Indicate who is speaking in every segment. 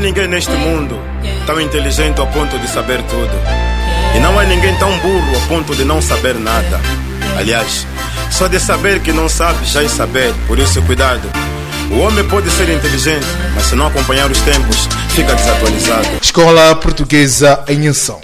Speaker 1: ninguém neste mundo tão inteligente ao ponto de saber tudo. E não há ninguém tão burro ao ponto de não saber nada. Aliás, só de saber que não sabe já é saber, por isso cuidado. O homem pode ser inteligente, mas se não acompanhar os tempos, fica desatualizado.
Speaker 2: Escola Portuguesa em Ação.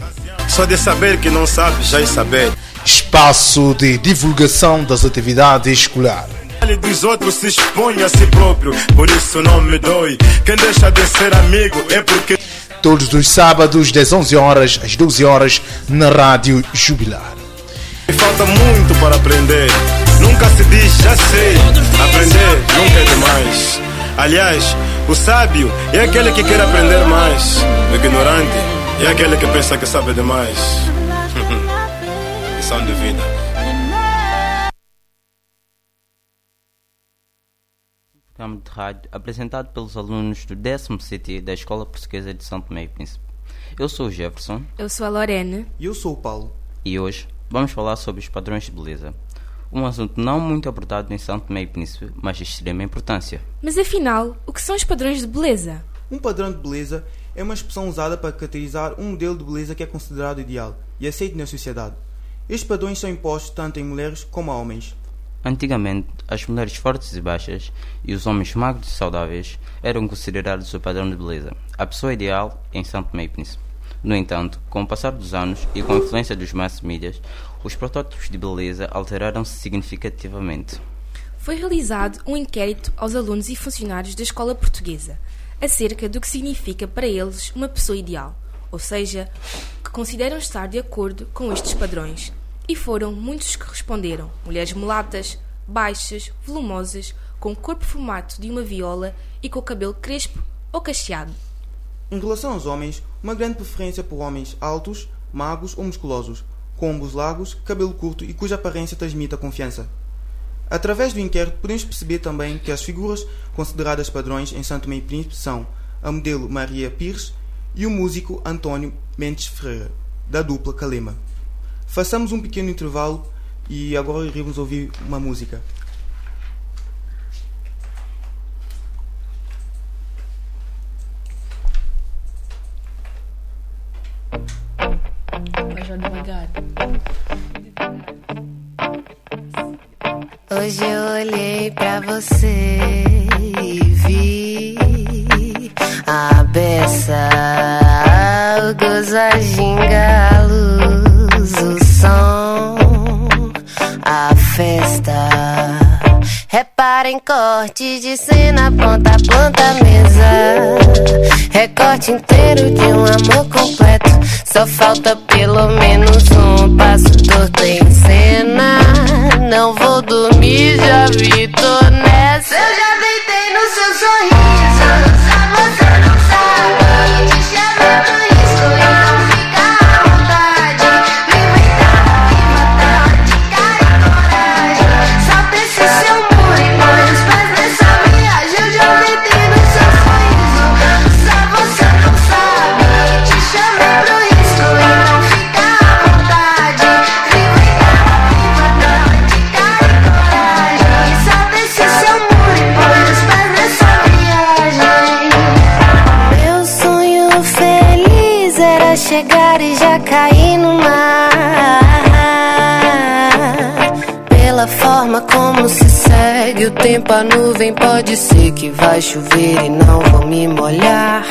Speaker 1: Só de saber que não sabe já é saber.
Speaker 2: Espaço de divulgação das atividades escolares.
Speaker 1: Ele dos outros se expõe a si próprio, por isso não me dói. Quem deixa de ser amigo é porque.
Speaker 2: Todos os sábados, das 11 horas às 12 horas, na Rádio Jubilar.
Speaker 1: E falta muito para aprender. Nunca se diz já sei. Aprender nunca é demais. Aliás, o sábio é aquele que quer aprender mais. O ignorante é aquele que pensa que sabe demais. Lição de vida.
Speaker 3: Programa de rádio apresentado pelos alunos do 10 CT da Escola Portuguesa de São Tomé e Príncipe. Eu sou o Jefferson.
Speaker 4: Eu sou a Lorena.
Speaker 5: E eu sou o Paulo.
Speaker 3: E hoje vamos falar sobre os padrões de beleza. Um assunto não muito abordado em São Tomé e Príncipe, mas de extrema importância.
Speaker 4: Mas afinal, o que são os padrões de beleza?
Speaker 5: Um padrão de beleza é uma expressão usada para caracterizar um modelo de beleza que é considerado ideal e aceito na sociedade. Estes padrões são impostos tanto em mulheres como a homens.
Speaker 3: Antigamente, as mulheres fortes e baixas e os homens magros e saudáveis eram considerados o padrão de beleza, a pessoa ideal em e Príncipe. No entanto, com o passar dos anos e com a influência dos mass medias, os protótipos de beleza alteraram-se significativamente.
Speaker 4: Foi realizado um inquérito aos alunos e funcionários da escola portuguesa acerca do que significa para eles uma pessoa ideal, ou seja, que consideram estar de acordo com estes padrões. E foram muitos que responderam: mulheres mulatas, baixas, volumosas, com o corpo formato de uma viola e com o cabelo crespo ou cacheado.
Speaker 5: Em relação aos homens, uma grande preferência por homens altos, magros ou musculosos, com ombros largos, cabelo curto e cuja aparência transmite a confiança. Através do inquérito, podemos perceber também que as figuras consideradas padrões em Santo Meio Príncipe são a modelo Maria Pires e o músico António Mendes Ferreira, da dupla Calema. Façamos um pequeno intervalo e agora iremos ouvir uma música.
Speaker 6: Hoje eu olhei pra você e vi a beça, o gozo, a a festa. Reparem corte de cena, ponta a ponta mesa. Recorte inteiro de um amor completo. Só falta pelo menos um passo torto em cena. Não vou dormir, já vi, segue o tempo, a nuvem pode ser que vai chover e não vou me molhar.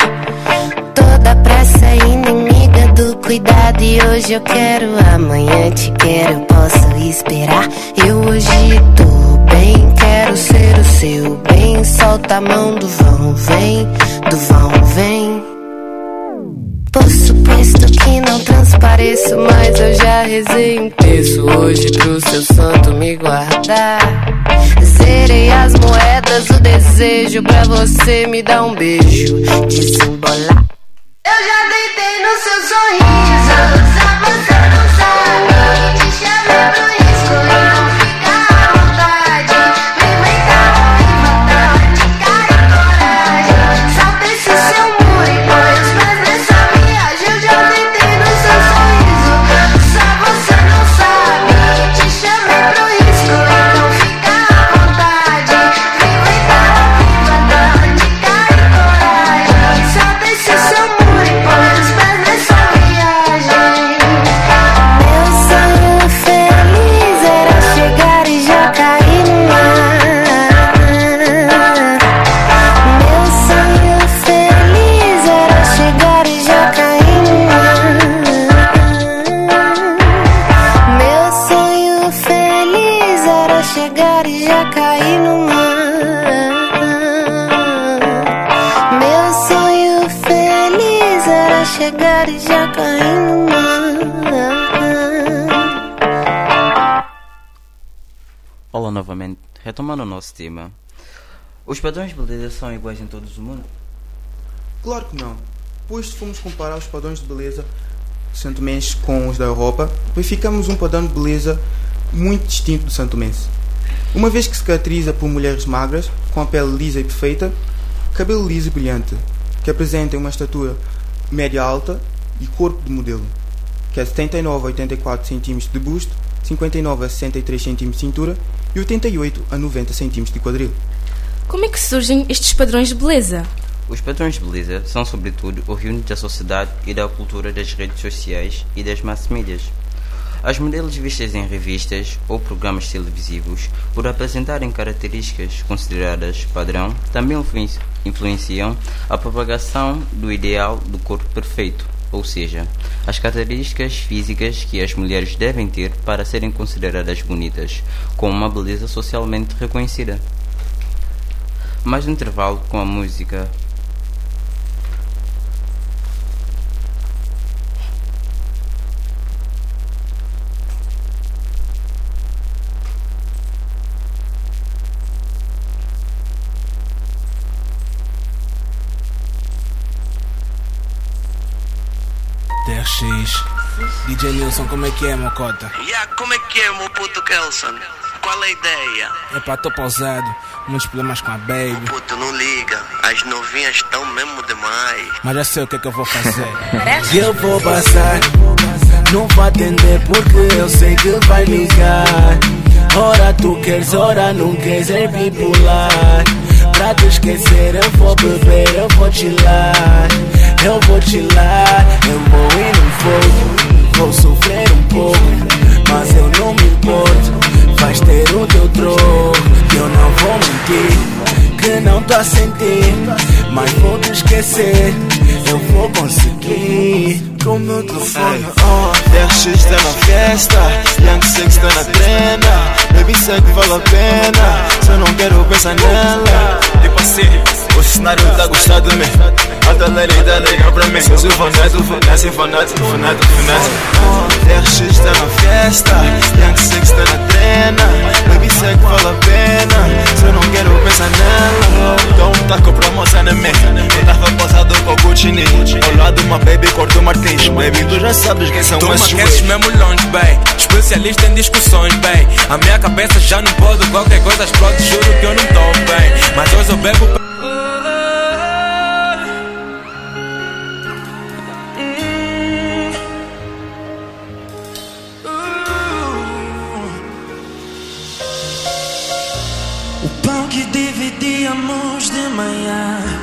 Speaker 6: Toda pressa é inimiga do cuidado e hoje eu quero, amanhã te quero, eu posso esperar. Eu hoje tô bem, quero ser o seu bem. Solta a mão do vão, vem, do vão, vem. Transpareço, mas eu já rezei um terço hoje pro seu santo me guardar. Zerei as moedas, o desejo pra você me dar um beijo, desembolar. Eu já deitei no seu sorriso, só você não sabe. Te chamei pro
Speaker 3: novamente, retomando o nosso tema. Os padrões de beleza são iguais em todo o mundo?
Speaker 5: Claro que não. Pois se formos comparar os padrões de beleza santomenses com os da Europa, verificamos um padrão de beleza muito distinto do santomense. Uma vez que se caracteriza por mulheres magras, com a pele lisa e perfeita, cabelo liso e brilhante, que apresentem uma estatura média alta e corpo de modelo, que é 79 a 84 cm de busto, 59 a 63 cm de cintura e 88 a 90 cm de quadril.
Speaker 4: Como é que surgem estes padrões de beleza?
Speaker 3: Os padrões de beleza são sobretudo oriundos da sociedade e da cultura das redes sociais e das mass mídias. As modelos vistas em revistas ou programas televisivos, por apresentarem características consideradas padrão, também influenci- influenciam a propagação do ideal do corpo perfeito, ou seja, as características físicas que as mulheres devem ter para serem consideradas bonitas, com uma beleza socialmente reconhecida. Mais um intervalo com a música
Speaker 7: DJ Nilson, como é que é, Mocota?
Speaker 8: Ya, como é que é, meu puto Kelson? Qual é a ideia?
Speaker 7: Epá, tô pausado. Muitos problemas com a baby.
Speaker 8: Puto, não liga. As novinhas estão mesmo demais.
Speaker 7: Mas já sei o que é que eu vou fazer. eu vou passar. Não vou atender porque eu sei que vai ligar. Ora tu queres, ora não queres, é bipolar. Pra te esquecer, eu vou beber, eu vou chilar. Eu vou chilar, eu vou e não vou. Vou sofrer um pouco, mas eu não me importo. Vais ter o teu troco, eu não vou mentir. Que não tô a sentir, mas vou te esquecer. Eu vou conseguir. Com meu telefone on, DRX está na festa. Young Sex está na trena. Baby sei que vale a pena. Se eu não quero pensar nela. Tipo assim, o cenário tá gostado de mim. A talarida liga pra mim. Seus Ivanete, Vanessa, Ivanete, Ivanete, Ivanete. DRX está na festa. Young Sex está na trena. Baby sei que vale a pena. Se eu não quero pensar nela. Então tá com promoção em mim. Eu tava passado com o Gucci Ao lado uma baby cortou Martins. Baby, tu já sabes quem são
Speaker 9: Tu
Speaker 7: esses
Speaker 9: mesmo longe, bem. Especialista em discussões, bem. A minha cabeça já não pode Qualquer coisa explode, juro que eu não tô bem. Mas hoje eu bebo
Speaker 10: O pão que dividíamos de manhã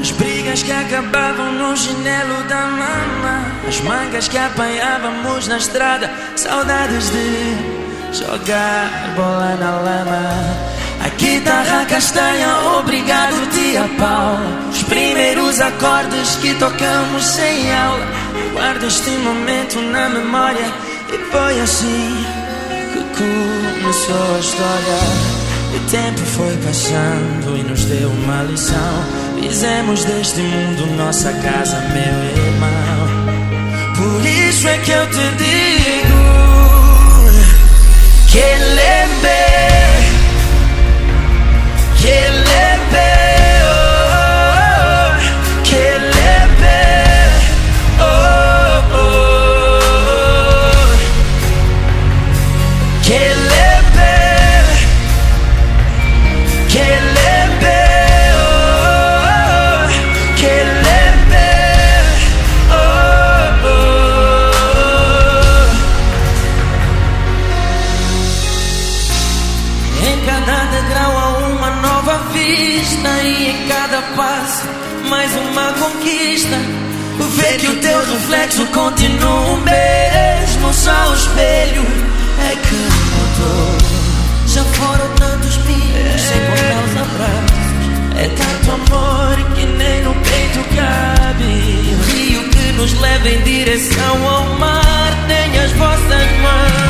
Speaker 10: As brigas que acabavam no chinelo da mama. As mangas que apanhávamos na estrada. Saudades de jogar bola na lama. A guitarra castanha, obrigado tia Paula. Os primeiros acordes que tocamos sem aula. Guardo este momento na memória. E foi assim que começou a história O tempo foi passando e nos deu uma lição. Fizemos deste mundo nossa casa, meu irmão. Por isso é que eu te digo Que lembre Que lembre Só o espelho é que mudou. Já foram tantos mil sem contar os abraços É tanto amor que nem no peito cabe. O rio que nos leva em direção ao mar Nem as vossas mãos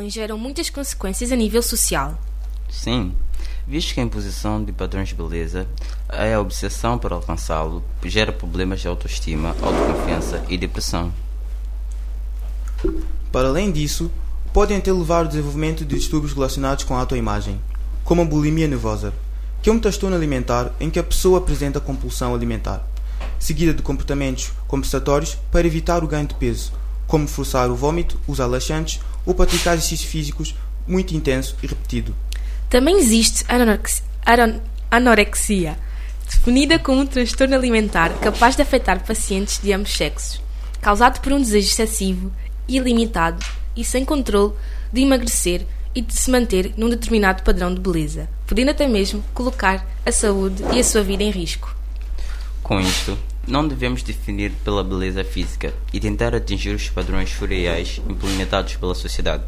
Speaker 4: padrões geram muitas consequências a nível social.
Speaker 3: Sim, visto que a imposição de padrões de beleza é a obsessão para alcançá-lo, gera problemas de autoestima, autoconfiança e depressão.
Speaker 5: Para além disso, podem até levar ao desenvolvimento de distúrbios relacionados com a autoimagem, como a bulimia nervosa, que é um transtorno alimentar em que a pessoa apresenta compulsão alimentar, seguida de comportamentos compensatórios para evitar o ganho de peso, como forçar o vômito, usar laxantes ou praticar exercícios físicos muito intenso e repetido.
Speaker 4: Também existe anorexia, anorexia, definida como um transtorno alimentar capaz de afetar pacientes de ambos sexos, causado por um desejo excessivo, ilimitado e sem controle de emagrecer e de se manter num determinado padrão de beleza, podendo até mesmo colocar a saúde e a sua vida em risco.
Speaker 3: Com isto, não devemos definir pela beleza física e tentar atingir os padrões furiais implementados pela sociedade,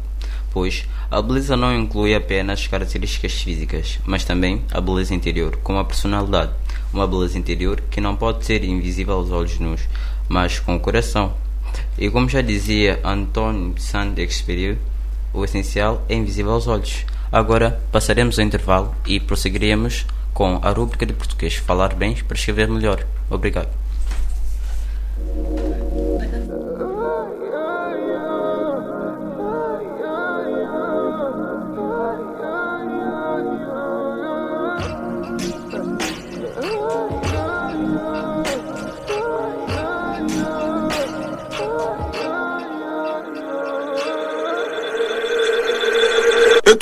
Speaker 3: pois a beleza não inclui apenas características físicas, mas também a beleza interior, como a personalidade, uma beleza interior que não pode ser invisível aos olhos nus, mas com o coração. E como já dizia Antoine Saint-Exupéry, o essencial é invisível aos olhos. Agora passaremos ao intervalo e prosseguiremos com a rúbrica de português Falar Bem para escrever melhor. Obrigado.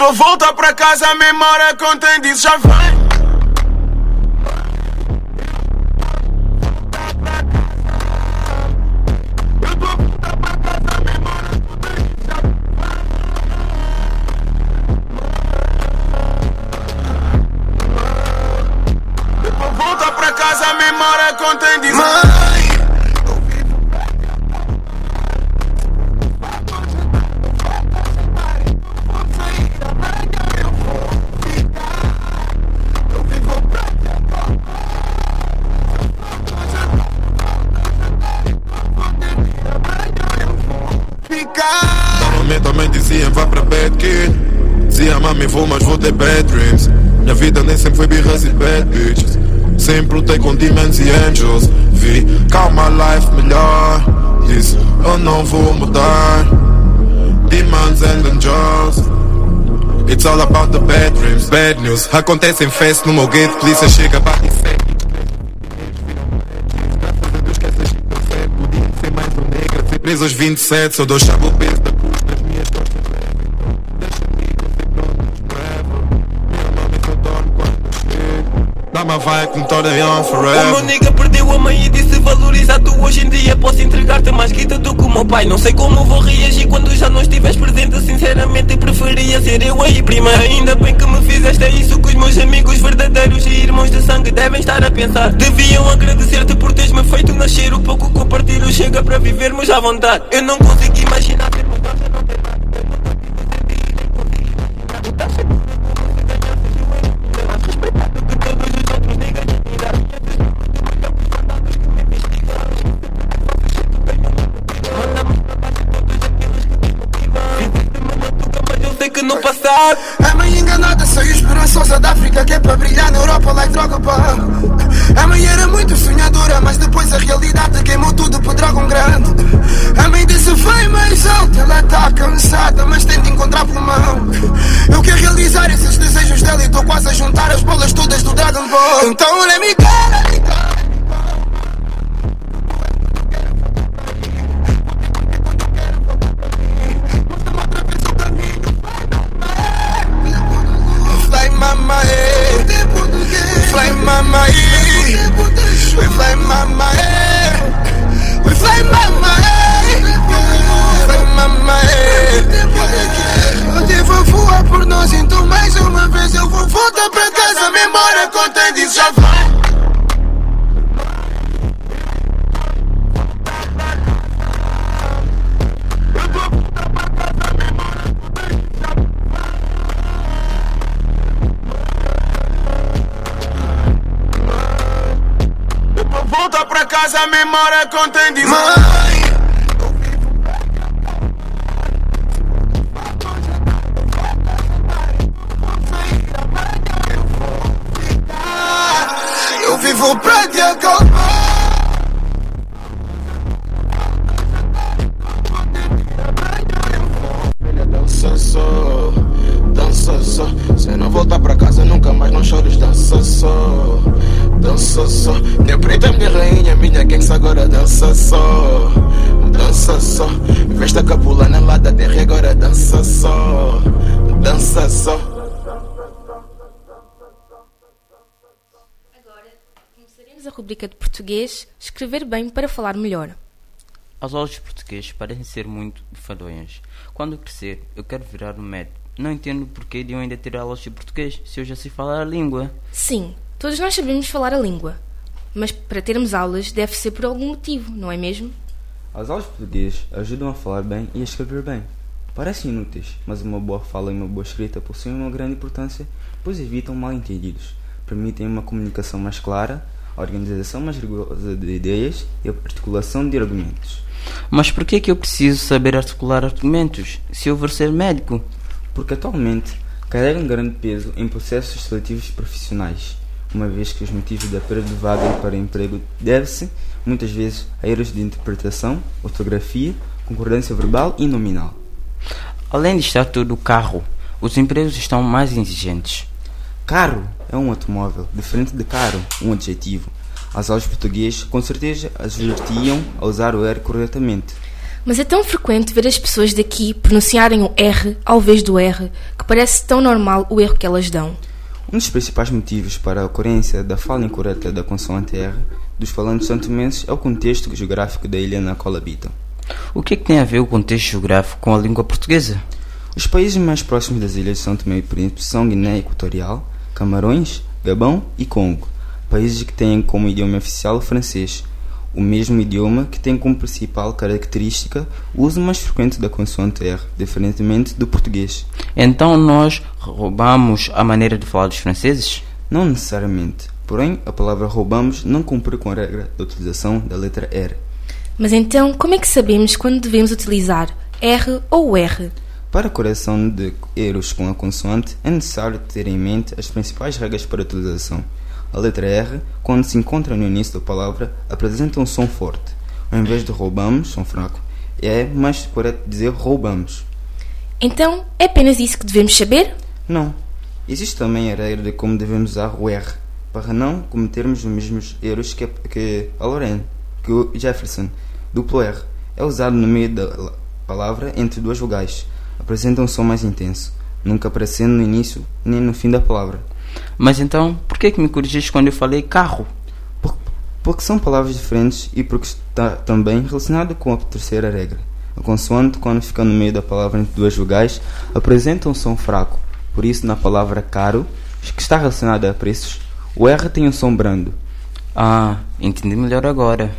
Speaker 11: Tô volta pra casa, a memória contém disso já vai. Volta pra casa, a memória contém disso. Kid. Dizia mami vou mas vou ter bad dreams. Minha vida nem sempre foi birras e bad bitches. Sempre lutei com demons e angels. Vi calma life melhor. Disse eu não vou mudar. Demons and angels. It's all about the bad dreams. Bad news Acontece em fest no meu gate. Polícia chega bate e segue preso aos 27, só dou chave chego. Dá-me a vai como toda young
Speaker 12: O
Speaker 11: forever.
Speaker 12: meu nigga perdeu a mãe e disse valoriza tu Hoje em dia posso entregar-te mais guita do que o meu pai. Não sei como vou reagir quando já não estiveres presente. Sinceramente preferia ser eu aí prima Ainda bem que me fizeste isso que os meus amigos verdadeiros e irmãos de sangue devem estar a pensar. Deviam agradecer-te por teres-me feito nascer. O pouco que partilho chega para vivermos à vontade. Eu não consigo imaginar
Speaker 11: mama, eh. We fly mama, eh. We fly mama, eh. Fly mama, eh. Eu devo voar por nós, então mais uma vez eu vou voltar pra casa.
Speaker 13: Da memória contém demais. Eu vivo pra te acalmar.
Speaker 4: Começaremos a rubrica de português Escrever bem para falar melhor.
Speaker 3: As aulas de português parecem ser muito enfadonhas. Quando crescer, eu quero virar um médico. Não entendo porquê de eu ainda ter aulas de português se eu já sei falar a língua.
Speaker 4: Sim, todos nós sabemos falar a língua. Mas para termos aulas deve ser por algum motivo, não é mesmo?
Speaker 14: As aulas de português ajudam a falar bem e a escrever bem. Parecem inúteis, mas uma boa fala e uma boa escrita possuem uma grande importância, pois evitam mal-entendidos, permitem uma comunicação mais clara, a organização mais rigorosa de ideias e a articulação de argumentos.
Speaker 3: Mas por que é que eu preciso saber articular argumentos se eu vou ser médico?
Speaker 14: Porque atualmente carrega um grande peso em processos seletivos profissionais, uma vez que os motivos da perda de vaga para emprego deve-se, muitas vezes, a erros de interpretação, ortografia, concordância verbal e nominal.
Speaker 3: Além de estar tudo carro, os empregos estão mais exigentes.
Speaker 14: Carro é um automóvel, diferente de caro, um adjetivo. As aulas de português com certeza advertiam a usar o R corretamente.
Speaker 4: Mas é tão frequente ver as pessoas daqui pronunciarem o R ao invés do R que parece tão normal o erro que elas dão.
Speaker 14: Um dos principais motivos para a ocorrência da fala incorreta da consoante R dos falantes santomenses é o contexto geográfico da ilha na qual habitam.
Speaker 3: O que é que tem a ver o contexto geográfico com a língua portuguesa?
Speaker 14: Os países mais próximos das ilhas de São Tomé e Príncipe são Guiné Equatorial, Camarões, Gabão e Congo, países que têm como idioma oficial o francês, o mesmo idioma que tem como principal característica o uso mais frequente da consoante R, diferentemente do português.
Speaker 3: Então nós roubamos a maneira de falar dos franceses?
Speaker 14: Não necessariamente, porém a palavra roubamos não cumpre com a regra da utilização da letra R.
Speaker 4: Mas então, como é que sabemos quando devemos utilizar R ou R?
Speaker 14: Para a correção de erros com a consoante, é necessário ter em mente as principais regras para a utilização. A letra R, quando se encontra no início da palavra, apresenta um som forte. Ao invés de roubamos, som fraco, é mais correto dizer roubamos.
Speaker 4: Então, é apenas isso que devemos saber?
Speaker 14: Não. Existe também a regra de como devemos usar o R, para não cometermos os mesmos erros que, que a Lorraine, que o Jefferson. Duplo R é usado no meio da palavra entre duas vogais. Apresenta um som mais intenso, nunca aparecendo no início nem no fim da palavra.
Speaker 3: Mas então, por que, que me corrigiste quando eu falei carro?
Speaker 14: Por, porque são palavras diferentes e porque está também relacionado com a terceira regra. A consoante, quando fica no meio da palavra entre duas vogais, apresenta um som fraco. Por isso, na palavra caro, que está relacionada a preços, o R tem um som brando.
Speaker 3: Ah, entendi melhor agora.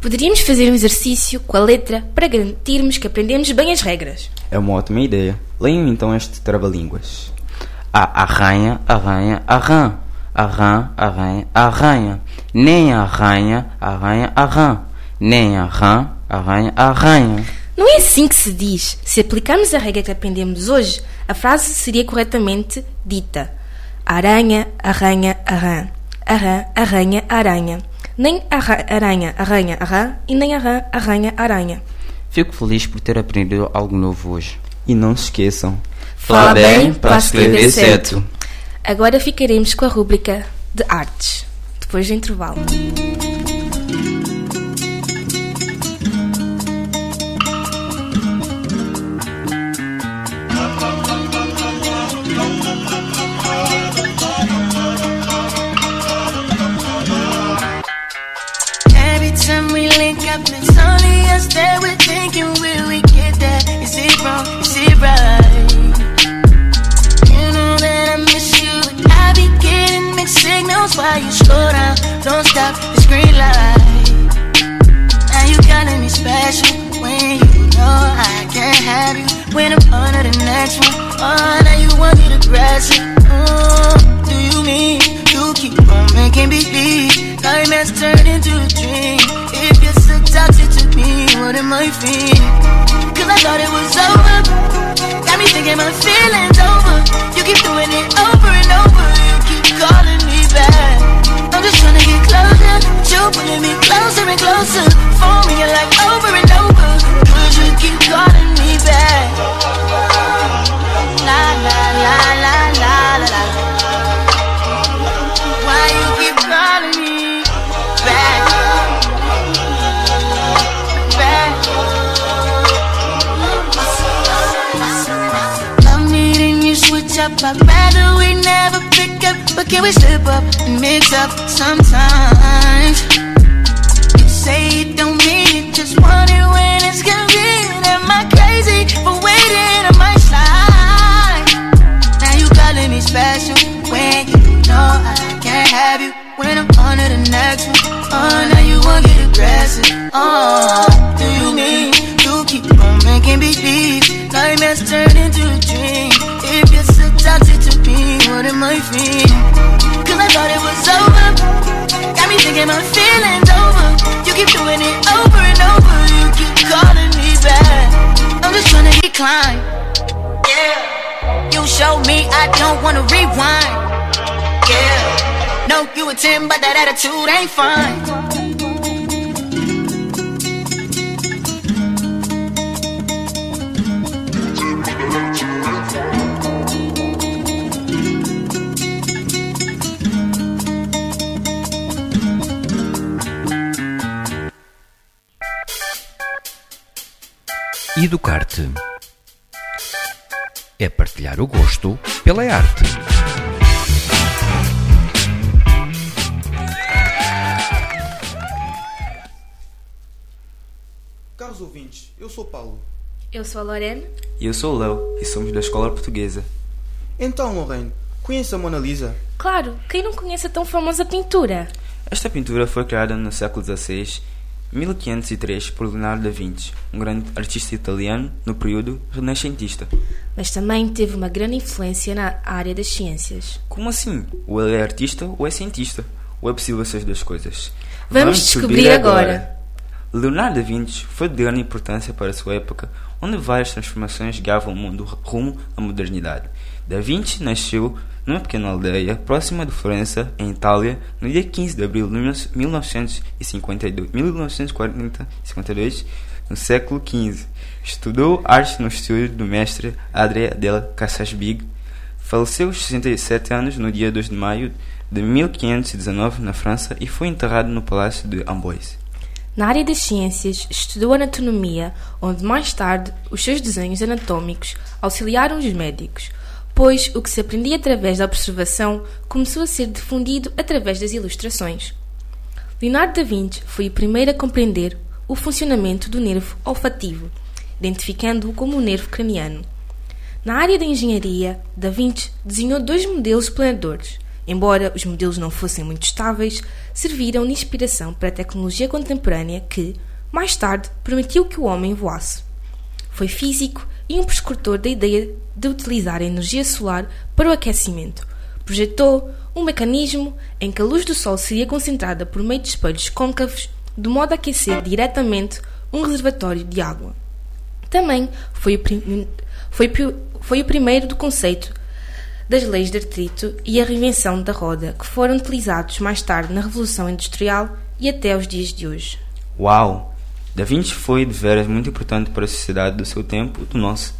Speaker 4: Poderíamos fazer um exercício com a letra para garantirmos que aprendemos bem as regras.
Speaker 14: É uma ótima ideia. Leiam então este trava-línguas.
Speaker 3: A arranha, arranha, arran. Arran, arranha, arranha. Nem arranha, arranha, arran. Nem arran, arranha, arranha.
Speaker 4: Não é assim que se diz. Se aplicarmos a regra que aprendemos hoje, a frase seria corretamente dita: aranha, arranha, arran. Arran, arranha, aranha. Nem arra, aranha, arranha, arran e nem arran, arranha, aranha.
Speaker 3: Fico feliz por ter aprendido algo novo hoje.
Speaker 14: E não se esqueçam.
Speaker 3: Fala bem para escrever certo.
Speaker 4: Agora ficaremos com a rúbrica de artes, depois do intervalo.
Speaker 15: Don't stop the green light. Now you calling me special when you know I can't have you. When I'm on to the next one, oh, now you want me it aggressive. Oh, do you mean you keep on making me believe nightmares turn into a dream?
Speaker 16: my feet. Cause I thought it was over. Got me thinking my feelings over. You keep doing it over and over. You keep calling me back. Just trying to get closer. But you pulling me closer and closer. For me, you're like over and over. Cause you keep calling me back. La la la la up. I'd rather we never pick up, but can we slip up and mix up sometimes? Say you don't mean it, just want it when it's convenient. Am I crazy for waiting? I might slide. Now you calling me special when you know I can't have you. When I'm on to the next one, oh, now you won't get aggressive. Oh, do you mean you keep on making me leave? Nightmares turn into a dream. If you're so toxic to me, what am I feeling? Cause I thought it was over. Got me thinking my feelings over. You keep doing it over and over. You keep calling me back. I'm just trying to decline. Yeah. You show me I don't wanna rewind. Yeah. No, you a 10, but that attitude ain't fine.
Speaker 17: Educar-te é partilhar o gosto pela arte.
Speaker 5: Caros ouvintes, eu sou Paulo.
Speaker 4: Eu sou a Lorena.
Speaker 14: E eu sou o Léo e somos da Escola Portuguesa.
Speaker 5: Então, Lorraine, conhece a Mona Lisa?
Speaker 4: Claro, quem não conhece a tão famosa pintura?
Speaker 14: Esta pintura foi criada no século XVI, 1503, por Leonardo da Vinci, um grande artista italiano no período renascentista.
Speaker 4: Mas também teve uma grande influência na área das ciências.
Speaker 14: Como assim? Ou ele é artista ou é cientista? Ou é possível essas duas coisas?
Speaker 4: Vamos descobrir agora.
Speaker 14: Leonardo da Vinci foi de grande importância para a sua época, onde várias transformações guiavam o mundo rumo à modernidade. Da Vinci nasceu numa pequena aldeia próxima de Florença, em Itália, no dia 15 de abril de 1952, 1952 no século XV. Estudou arte no estúdio do mestre Andrea della Casasbig. Faleceu aos 67 anos no dia 2 de maio de 1519 na França e foi enterrado no Palácio de Amboise.
Speaker 4: Na área das ciências, estudou anatomia, onde mais tarde os seus desenhos anatômicos auxiliaram os médicos, pois o que se aprendia através da observação começou a ser difundido através das ilustrações. Leonardo da Vinci foi o primeiro a compreender o funcionamento do nervo olfativo, identificando-o como o nervo craniano. Na área da engenharia, Da Vinci desenhou dois modelos planadores. Embora os modelos não fossem muito estáveis, serviram de inspiração para a tecnologia contemporânea que, mais tarde, permitiu que o homem voasse. Foi físico e um prescritor da ideia de utilizar a energia solar para o aquecimento. Projetou um mecanismo em que a luz do Sol seria concentrada por meio de espelhos côncavos, de modo a aquecer diretamente um reservatório de água. Também foi o, prim... foi, foi o primeiro do conceito das leis de atrito e a reinvenção da roda, que foram utilizados mais tarde na Revolução Industrial e até os dias de hoje.
Speaker 14: Uau! Da Vinci foi de veras muito importante para a sociedade do seu tempo e do nosso.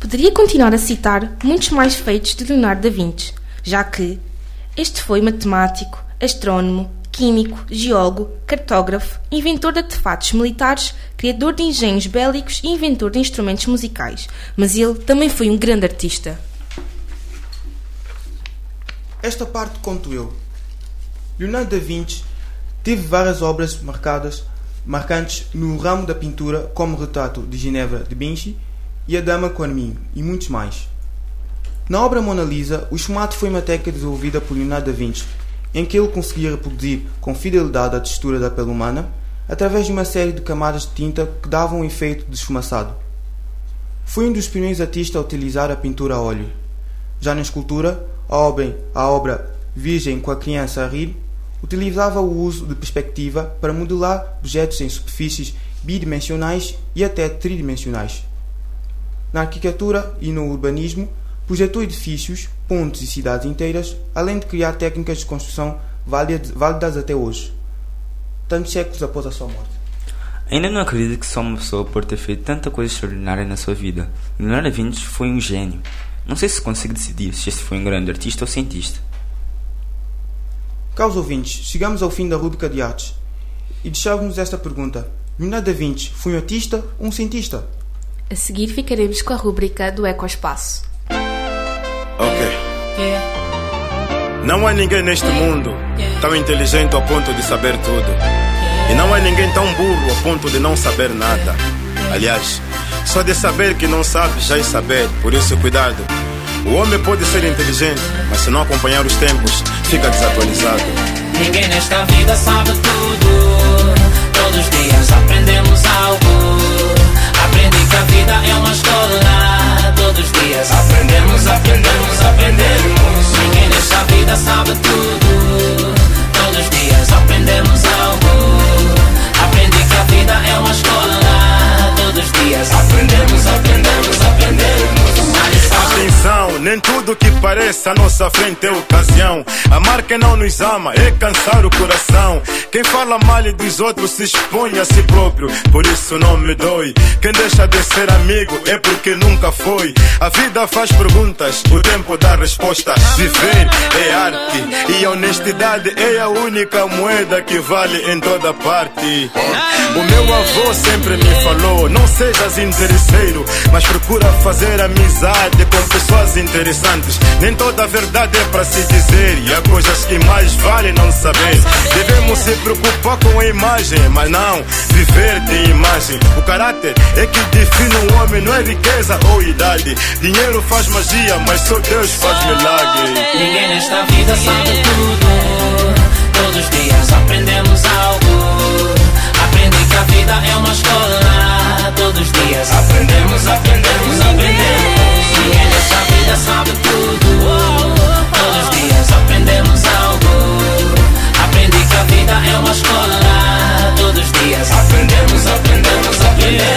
Speaker 4: Poderia continuar a citar muitos mais feitos de Leonardo da Vinci, já que este foi matemático, astrónomo, químico, geólogo, cartógrafo, inventor de artefatos militares, criador de engenhos bélicos e inventor de instrumentos musicais. Mas ele também foi um grande artista.
Speaker 5: Esta parte conto eu. Leonardo da Vinci teve várias obras marcadas, marcantes no ramo da pintura, como o retrato de Ginevra de Vinci e a Dama com Arminho, e muitos mais. Na obra Mona Lisa, o esfumato foi uma técnica desenvolvida por Leonardo da Vinci, em que ele conseguia reproduzir com fidelidade a textura da pele humana através de uma série de camadas de tinta que davam um efeito de esfumaçado. Foi um dos primeiros artistas a utilizar a pintura a óleo. Já na escultura, a obra, a obra Virgem com a criança a rir utilizava o uso de perspectiva para modelar objetos em superfícies bidimensionais e até tridimensionais. Na arquitetura e no urbanismo, projetou edifícios, pontes e cidades inteiras, além de criar técnicas de construção válidas até hoje, tantos séculos após a sua morte.
Speaker 14: Ainda não acredito que só uma pessoa pode ter feito tanta coisa extraordinária na sua vida. Leonardo da Vinci foi um gênio. Não sei se consigo decidir se este foi um grande artista ou cientista.
Speaker 5: Caros ouvintes, chegamos ao fim da rúbrica de artes e deixávamos esta pergunta: Leonardo da Vinci foi um artista ou um cientista?
Speaker 4: A seguir ficaremos com a rúbrica do Ecoespaço.
Speaker 1: Ok. Não há ninguém neste mundo tão inteligente ao ponto de saber tudo. E não há ninguém tão burro ao ponto de não saber nada. Aliás, só de saber que não sabe já é saber, por isso cuidado. O homem pode ser inteligente, mas se não acompanhar os tempos, fica desatualizado.
Speaker 15: Ninguém nesta vida sabe tudo. Todos os dias aprendemos algo. Aprendi que a vida é uma escola. Todos os dias aprendemos, aprendemos, aprendemos. Ninguém nesta vida sabe tudo. Todos os dias aprendemos algo. Aprendi que a vida é uma escola. Todos os dias aprendemos, aprendemos, aprendemos.
Speaker 1: Atenção, nem tudo que parece à nossa frente é ocasião. Amar quem não nos ama é cansar o coração. Quem fala mal dos outros se expõe a si próprio, por isso não me dói. Quem deixa de ser amigo é porque nunca foi. A vida faz perguntas, o tempo dá resposta. Viver é arte e a honestidade é a única moeda que vale em toda parte. O meu avô sempre me falou: não sejas interesseiro, mas procura fazer amizade com pessoas interessantes. Nem toda a verdade é para se dizer, e há coisas que mais vale não saber. Devemos se preocupar com a imagem, mas não viver de imagem. O caráter é que define um homem, não é riqueza ou idade. Dinheiro faz magia, mas só Deus faz milagre.
Speaker 15: Ninguém nesta vida sabe tudo. Todos os dias aprendemos algo. Aprendi que a vida é uma escola. Todos os dias aprendemos, aprendemos, aprendemos. Ninguém vida sabe tudo. Todos os dias aprendemos algo. Aprendi que a vida é uma escola. Todos os dias aprendemos, aprendemos, aprendemos.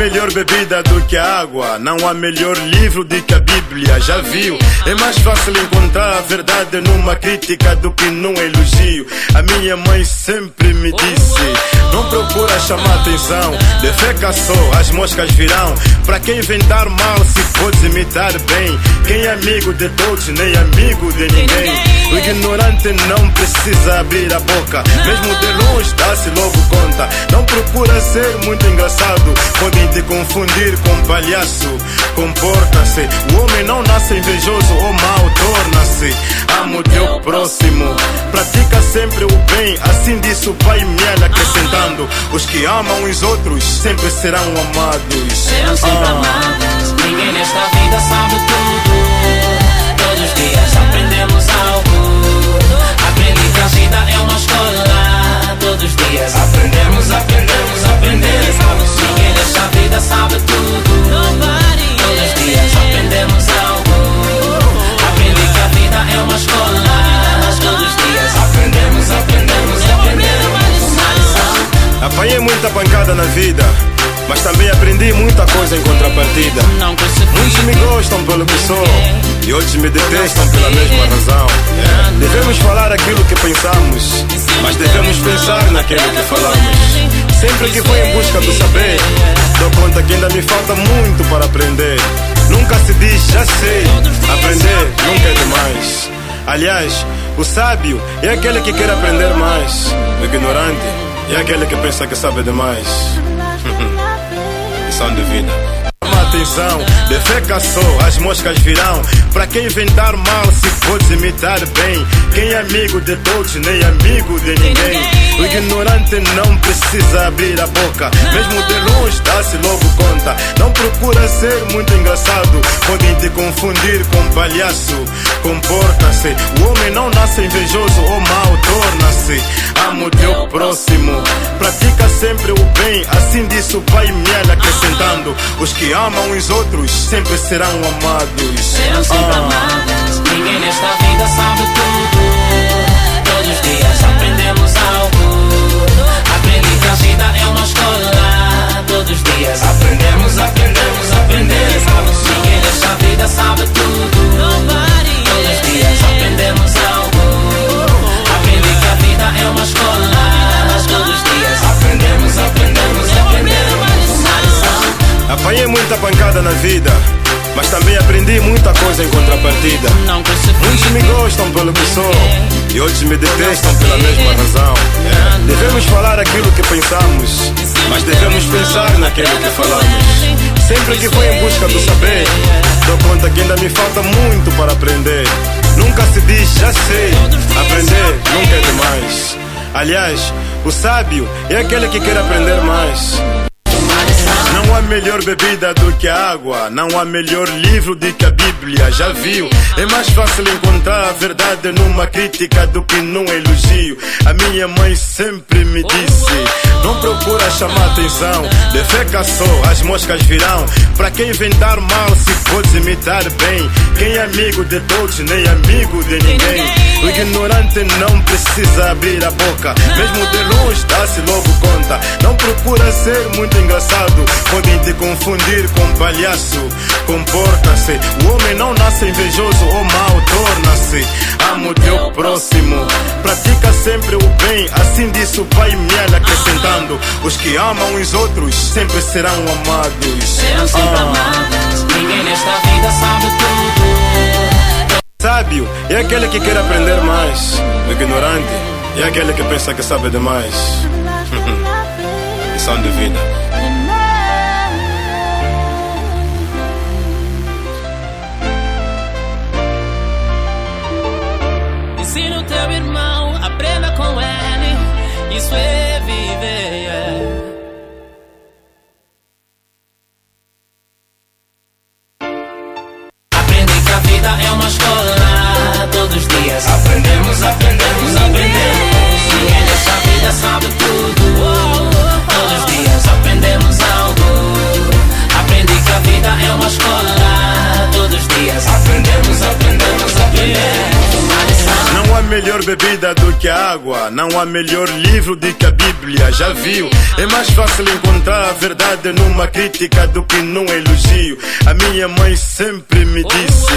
Speaker 1: Melhor bebida do que a água. Não há melhor livro do que a Bíblia. Já viu? É mais fácil encontrar a verdade numa crítica do que num elogio. A minha mãe sempre me disse: Não procura chamar atenção. Defeca só, as moscas virão. Pra quem inventar mal, se pode imitar bem. Quem é amigo de todos, nem amigo de ninguém. O ignorante não precisa abrir a boca. Mesmo de longe, dá-se logo conta. Não procura ser muito engraçado. Podem te confundir com palhaço. Comporta-se. O homem não nasce invejoso ou mau, torna-se. Ama o teu próximo. Pratica sempre o bem. Assim disse o Pai Miel acrescentando. Os que amam os outros sempre serão amados.
Speaker 15: Serão sempre
Speaker 1: Ah.
Speaker 15: amados. Ninguém nesta vida sabe tudo. Todos os dias aprendemos algo. Aprendi que a vida é uma escola. Todos os dias aprendemos, aprendemos, aprendemos. Nesta vida sabe tudo. Todos os dias aprendemos algo. Aprendi que a vida é uma escola. Todos os dias aprendemos, aprendemos, aprendemos.
Speaker 1: Apanhei muita pancada na vida, mas também aprendi muita coisa em contrapartida. Muitos me gostam pelo que sou e outros me detestam pela mesma razão. Devemos falar aquilo que pensamos, mas devemos pensar naquilo que falamos. Sempre que vou em busca do saber, dou conta que ainda me falta muito para aprender. Nunca se diz já sei, aprender nunca é demais. Aliás, o sábio é aquele que quer aprender mais, o ignorante é aquele que pensa que sabe demais. Lição de vida. Atenção, defeca só, as moscas virão. Pra quem inventar mal, se pode imitar bem. Quem é amigo de todos, nem amigo de ninguém. O ignorante não precisa abrir a boca. Mesmo de longe, dá-se logo conta. Não procura ser muito engraçado. Podem te confundir com palhaço. Comporta-se. O homem não nasce invejoso ou mau, torna-se. Ama o teu próximo. Pratica sempre o bem. Assim disse o Pai Miel acrescentando. Os que amam os outros sempre serão amados.
Speaker 15: Serão sempre
Speaker 1: Ah.
Speaker 15: amados. Ninguém nesta vida sabe tudo. os dias aprendemos algo. Aprendi que a vida é uma escola. Todos os dias aprendemos, aprendemos, aprendemos. Ninguém nesta vida sabe tudo.
Speaker 1: Apanhei muita pancada na vida, mas também aprendi muita coisa em contrapartida. Muitos me gostam pelo que sou e outros me detestam pela mesma razão. Devemos falar aquilo que pensamos, mas devemos pensar naquilo que falamos. Sempre que vou em busca do saber, dou conta que ainda me falta muito para aprender. Nunca se diz já sei, aprender nunca é demais. Aliás, o sábio é aquele que quer aprender mais. Não há melhor bebida do que a água. Não há melhor livro do que a Bíblia. Já viu? É mais fácil encontrar a verdade numa crítica do que num elogio. A minha mãe sempre me disse: Não procura chamar atenção. Defeca só, as moscas virão. Para quem inventar mal, se pode imitar bem. Quem é amigo de todos, nem amigo de ninguém. O ignorante não precisa abrir a boca. Mesmo de longe, dá-se logo conta. Não procura ser muito engraçado. Podem te confundir com palhaço. Comporta-se. O homem não nasce invejoso ou mau, torna-se. Amo teu próximo. Pratica sempre o bem. Assim disso vai me acrescentando. Os que amam os outros sempre serão amados.
Speaker 15: Serão sempre
Speaker 1: Ah.
Speaker 15: amados. Ninguém nesta vida sabe tudo.
Speaker 1: Sábio é aquele que quer aprender mais. O ignorante é aquele que pensa que sabe demais. Lição de vida.
Speaker 15: Escola. Todos os dias aprendemos, aprendemos, aprendemos. Ninguém nesta vida sabe tudo. Todos os dias aprendemos algo. Aprendi que a vida é uma escola. Todos os dias aprendemos, aprendemos, aprendemos.
Speaker 1: Não há melhor bebida do que a água. Não há melhor livro do que a Bíblia. Já viu? É mais fácil encontrar a verdade numa crítica do que num elogio. A minha mãe sempre me disse: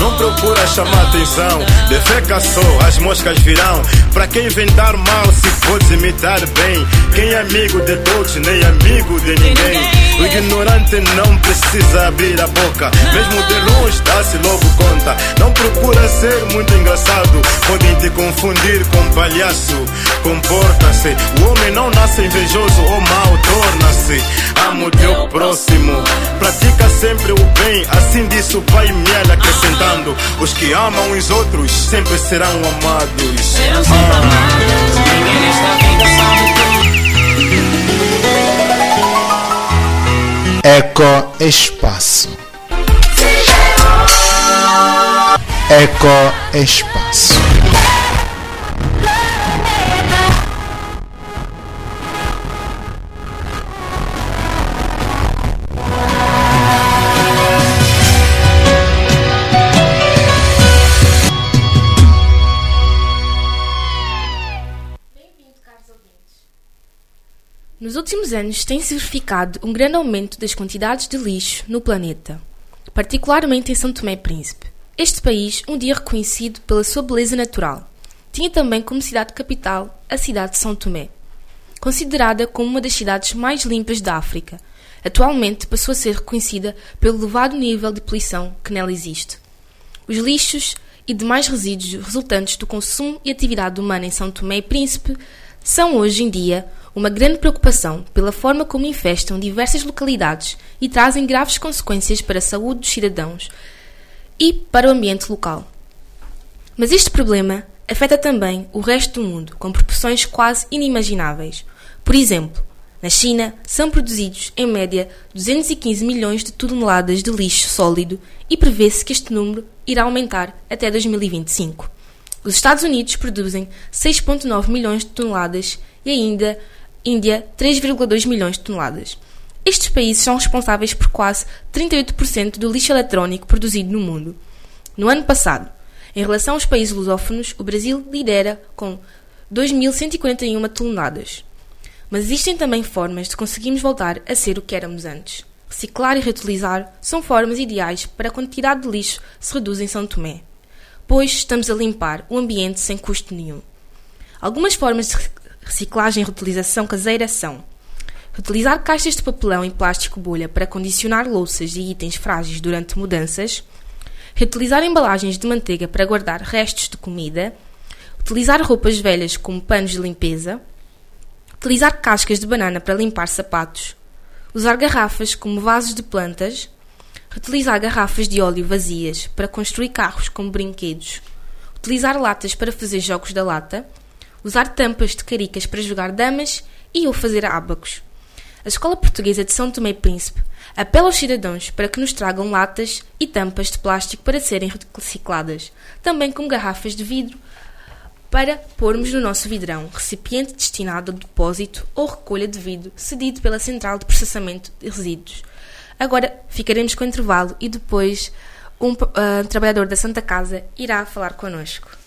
Speaker 1: Não procura chamar atenção. Defeca só, as moscas virão. Para quem inventar mal, se pode imitar bem. Quem é amigo de todos, nem amigo de ninguém. O ignorante não precisa abrir a boca. Mesmo de longe, dá-se logo conta. Não procura ser muito engraçado. Podem te confundir com palhaço. Comporta-se. O homem não nasce invejoso ou mau, torna-se. Amo teu próximo. Pratica sempre o bem. Assim disso vai me acrescentando. Os que amam os outros sempre serão amados.
Speaker 15: Serão sempre amados. Ninguém nesta vida sabe tudo.
Speaker 2: Eco Espaço. Eco Espaço.
Speaker 4: Nos últimos anos tem-se verificado um grande aumento das quantidades de lixo no planeta, particularmente em São Tomé e Príncipe. Este país, um dia reconhecido pela sua beleza natural, tinha também como cidade capital a cidade de São Tomé, considerada como uma das cidades mais limpas da África. Atualmente passou a ser reconhecida pelo elevado nível de poluição que nela existe. Os lixos e demais resíduos resultantes do consumo e atividade humana em São Tomé e Príncipe são hoje em dia uma grande preocupação pela forma como infestam diversas localidades e trazem graves consequências para a saúde dos cidadãos e para o ambiente local. Mas este problema afeta também o resto do mundo com proporções quase inimagináveis. Por exemplo, na China são produzidos, em média, 215 milhões de toneladas de lixo sólido e prevê-se que este número irá aumentar até 2025. Os Estados Unidos produzem 6,9 milhões de toneladas e ainda Índia 3,2 milhões de toneladas. Estes países são responsáveis por quase 38% do lixo eletrónico produzido no mundo. No ano passado, em relação aos países lusófonos, o Brasil lidera com 2.141 toneladas. Mas existem também formas de conseguirmos voltar a ser o que éramos antes. Reciclar e reutilizar são formas ideais para a quantidade de lixo se reduz em São Tomé, pois estamos a limpar o ambiente sem custo nenhum. Algumas formas reciclagem e reutilização caseira são Reutilizar caixas de papelão e plástico bolha para condicionar louças e itens frágeis durante mudanças. Reutilizar embalagens de manteiga para guardar restos de comida. Utilizar roupas velhas como panos de limpeza. Utilizar cascas de banana para limpar sapatos. Usar garrafas como vasos de plantas. Reutilizar garrafas de óleo vazias para construir carros como brinquedos. Utilizar latas para fazer jogos da lata. Usar tampas de caricas para jogar damas e ou fazer ábacos. A Escola Portuguesa de São Tomé e Príncipe apela aos cidadãos para que nos tragam latas e tampas de plástico para serem recicladas, também como garrafas de vidro para pormos no nosso vidrão, recipiente destinado ao depósito ou recolha de vidro cedido pela Central de Processamento de Resíduos. Agora ficaremos com o intervalo e depois um uh, trabalhador da Santa Casa irá falar connosco.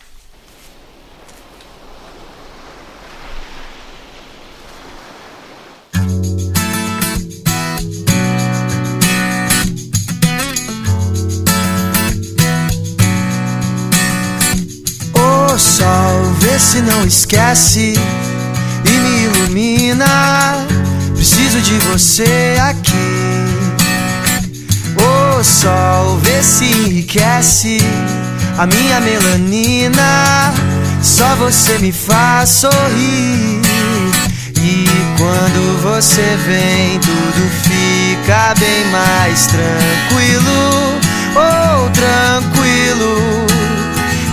Speaker 18: Vê se não esquece e me ilumina. Preciso de você aqui. O sol, vê se enriquece a minha melanina. Só você me faz sorrir. E quando você vem, tudo fica bem mais tranquilo. Oh, tranquilo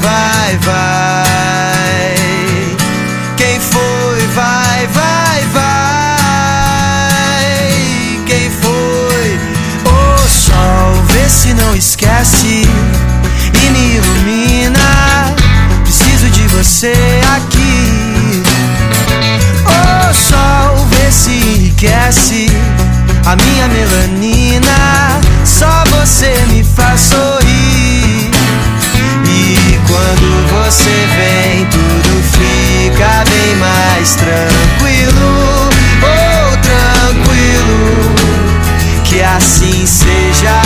Speaker 18: vai, vai. Quem foi, vai, vai, vai. Quem foi? O sol, vê se não esquece e me ilumina. Preciso de você aqui. O sol, vê se enriquece a minha melanina. Só você me faz sorrir. Você vem, tudo fica bem mais tranquilo. Oh, tranquilo. Que assim seja,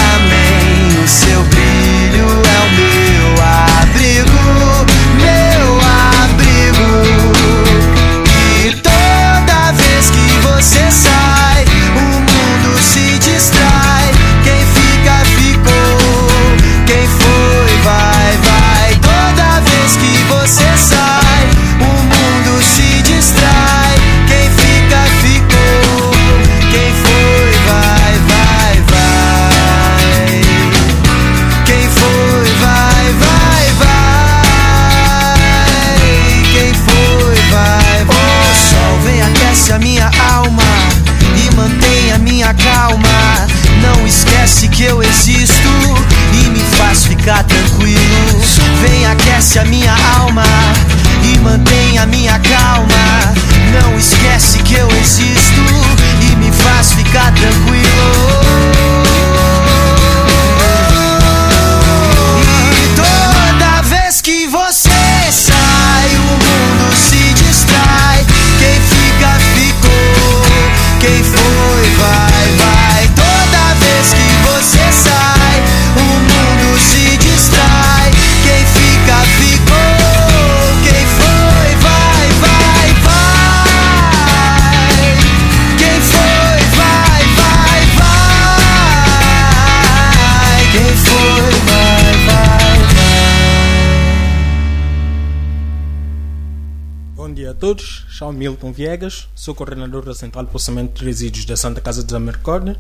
Speaker 19: chamo Milton Viegas, sou coordenador da Central de Processamento de Resíduos da Santa Casa de Misericórdia,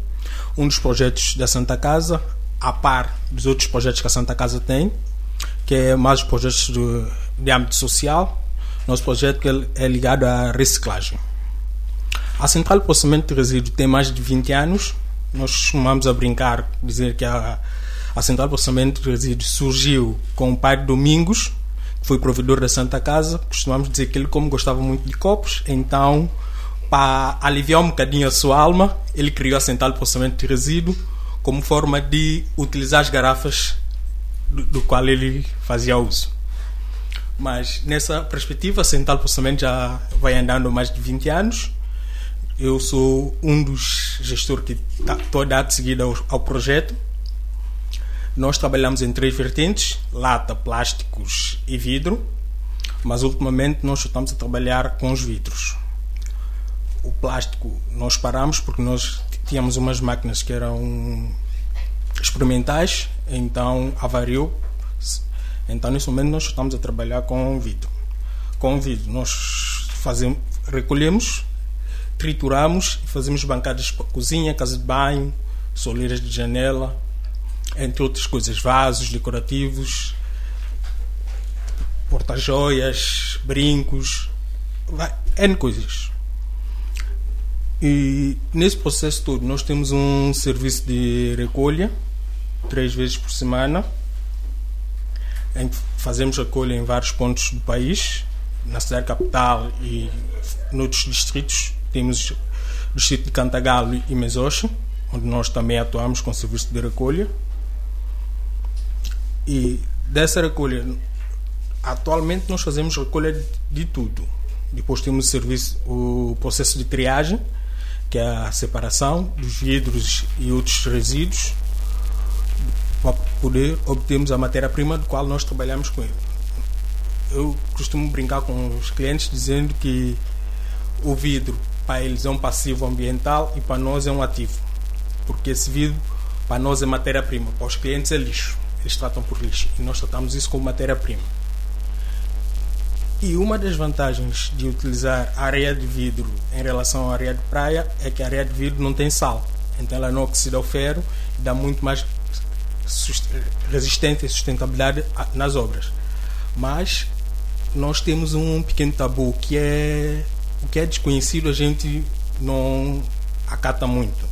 Speaker 19: um dos projetos da Santa Casa, a par dos outros projetos que a Santa Casa tem, que é mais projetos de, de âmbito social. Nosso projeto é ligado à reciclagem. A Central de Processamento de Resíduos tem mais de 20 anos. Nós costumamos a brincar, dizer que a, a Central de Processamento de Resíduos surgiu com o pai Domingos, foi provedor da Santa Casa. Costumamos dizer que ele, como gostava muito de copos, então, para aliviar um bocadinho a sua alma, ele criou a Central de Processamento de Resíduos como forma de utilizar as garrafas do, do qual ele fazia uso. Mas nessa perspectiva, a Central de Processamento já vai andando há mais de 20 anos eu sou um dos gestores que estou a dar de seguida ao, ao, projeto. Nós trabalhamos em três vertentes: lata, plásticos e vidro. Mas ultimamente nós estamos a trabalhar com os vidros. O plástico nós paramos porque nós tínhamos umas máquinas que eram experimentais, então avariou. Então nesse momento nós estamos a trabalhar com vidro. Com vidro nós fazemos, recolhemos trituramos e fazemos bancadas para cozinha, casa de banho, soleiras de janela, entre outras coisas, vasos decorativos, porta-joias, brincos, vai, N coisas. E nesse processo todo nós temos um serviço de recolha, três vezes por semana. Em fazemos recolha em vários pontos do país, na cidade capital e noutros distritos temos o distrito de Cantagalo e Mesoche, onde nós também atuamos com o serviço de recolha. E dessa recolha, atualmente nós fazemos recolha de, tudo. Depois temos o serviço, o processo de triagem, que é a separação dos vidros e outros resíduos, para poder obtermos a matéria-prima do qual nós trabalhamos com ele. Eu costumo brincar com os clientes dizendo que o vidro para eles é um passivo ambiental e para nós é um ativo. Porque esse vidro, para nós, é matéria-prima, para os clientes é lixo. Eles tratam por lixo e nós tratamos isso como matéria-prima. E uma das vantagens de utilizar areia de vidro em relação à areia de praia é que a areia de vidro não tem sal. Então ela não oxida o ferro e dá muito mais resistência e sustentabilidade nas obras. Mas nós temos um pequeno tabu que é o que é desconhecido a gente não acata muito.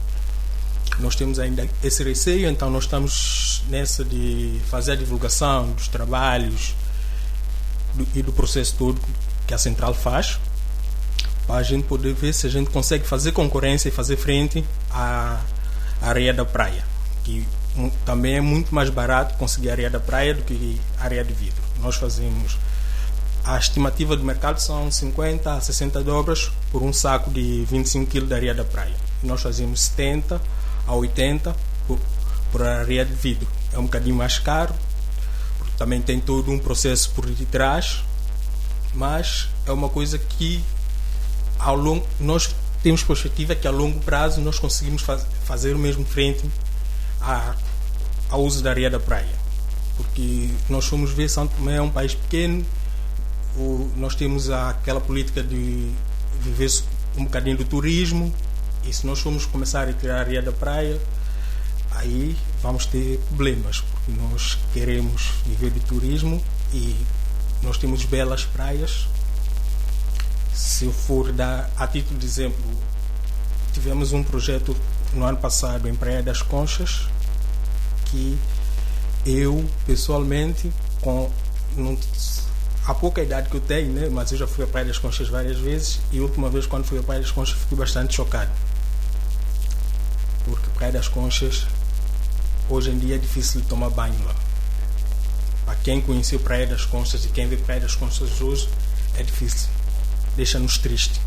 Speaker 19: Nós temos ainda esse receio, então nós estamos nessa de fazer a divulgação dos trabalhos do, e do processo todo que a Central faz, para a gente poder ver se a gente consegue fazer concorrência e fazer frente à areia da praia, que também é muito mais barato conseguir areia da praia do que areia de vidro. Nós fazemos a estimativa do mercado são 50 a 60 dobras por um saco de 25 kg de areia da praia. Nós fazemos 70 a 80 por, por areia de vidro. É um bocadinho mais caro, também tem todo um processo por detrás, mas é uma coisa que ao longo nós temos perspectiva que a longo prazo nós conseguimos faz, fazer o mesmo frente a, ao uso da areia da praia. Porque nós fomos ver Santo Tomé é um país pequeno, o, nós temos aquela política de viver um bocadinho do turismo e se nós formos começar a tirar areia da praia aí vamos ter problemas porque nós queremos viver de turismo e nós temos belas praias. Se eu for dar a título de exemplo tivemos um projeto no ano passado em Praia das Conchas que eu pessoalmente com não há pouca idade que eu tenho, né? mas eu já fui à Praia das Conchas várias vezes e a última vez quando fui à Praia das Conchas fiquei bastante chocado. Porque Praia das Conchas hoje em dia é difícil tomar banho lá. Para quem conheceu Praia das Conchas e quem vê Praia das Conchas hoje é difícil. Deixa-nos triste.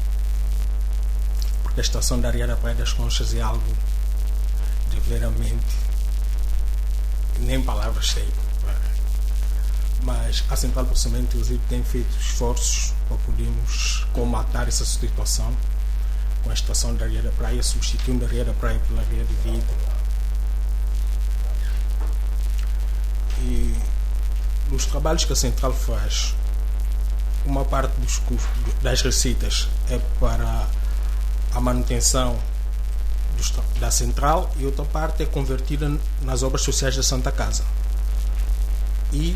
Speaker 19: Porque a estação da areia da Praia das Conchas é algo de veramente nem palavras sei mas a Central Processamento inclusive tem feito esforços para podermos comatar essa situação com a estação da areia da praia, substituindo a areia da praia pela areia de vidro. E nos trabalhos que a Central faz, uma parte dos custos, das receitas é para a manutenção da central e outra parte é convertida nas obras sociais da Santa Casa. E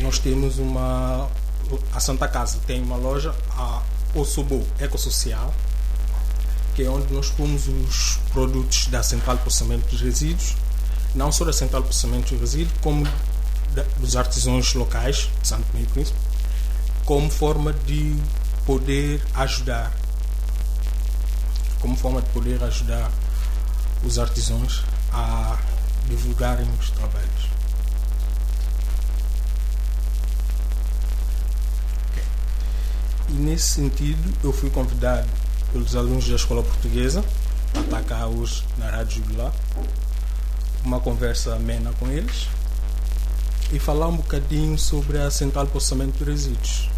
Speaker 19: nós temos uma a Santa Casa tem uma loja, a Ossobo Ecossocial, que é onde nós pomos os produtos da Central de Processamento dos Resíduos, não só da Central de Processamento dos Resíduos, como da, dos artesãos locais de Santo Meio Príncipe, como forma de poder ajudar, como forma de poder ajudar os artesãos a divulgarem os trabalhos. E nesse sentido, eu fui convidado pelos alunos da escola portuguesa para estar cá hoje na Rádio Jubilar, uma conversa amena com eles e falar um bocadinho sobre a central de processamento de resíduos.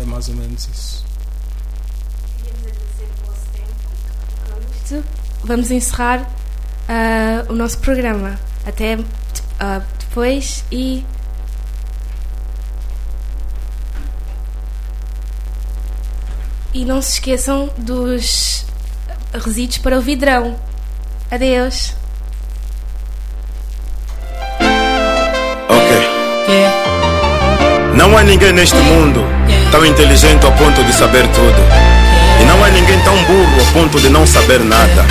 Speaker 19: É mais ou menos isso.
Speaker 4: Vamos encerrar uh, o nosso programa. Até uh, depois e. E não se esqueçam dos resíduos para o vidrão. Adeus.
Speaker 1: Ok. Não há ninguém neste mundo tão inteligente ao ponto de saber tudo. E não há ninguém tão burro ao ponto de não saber nada.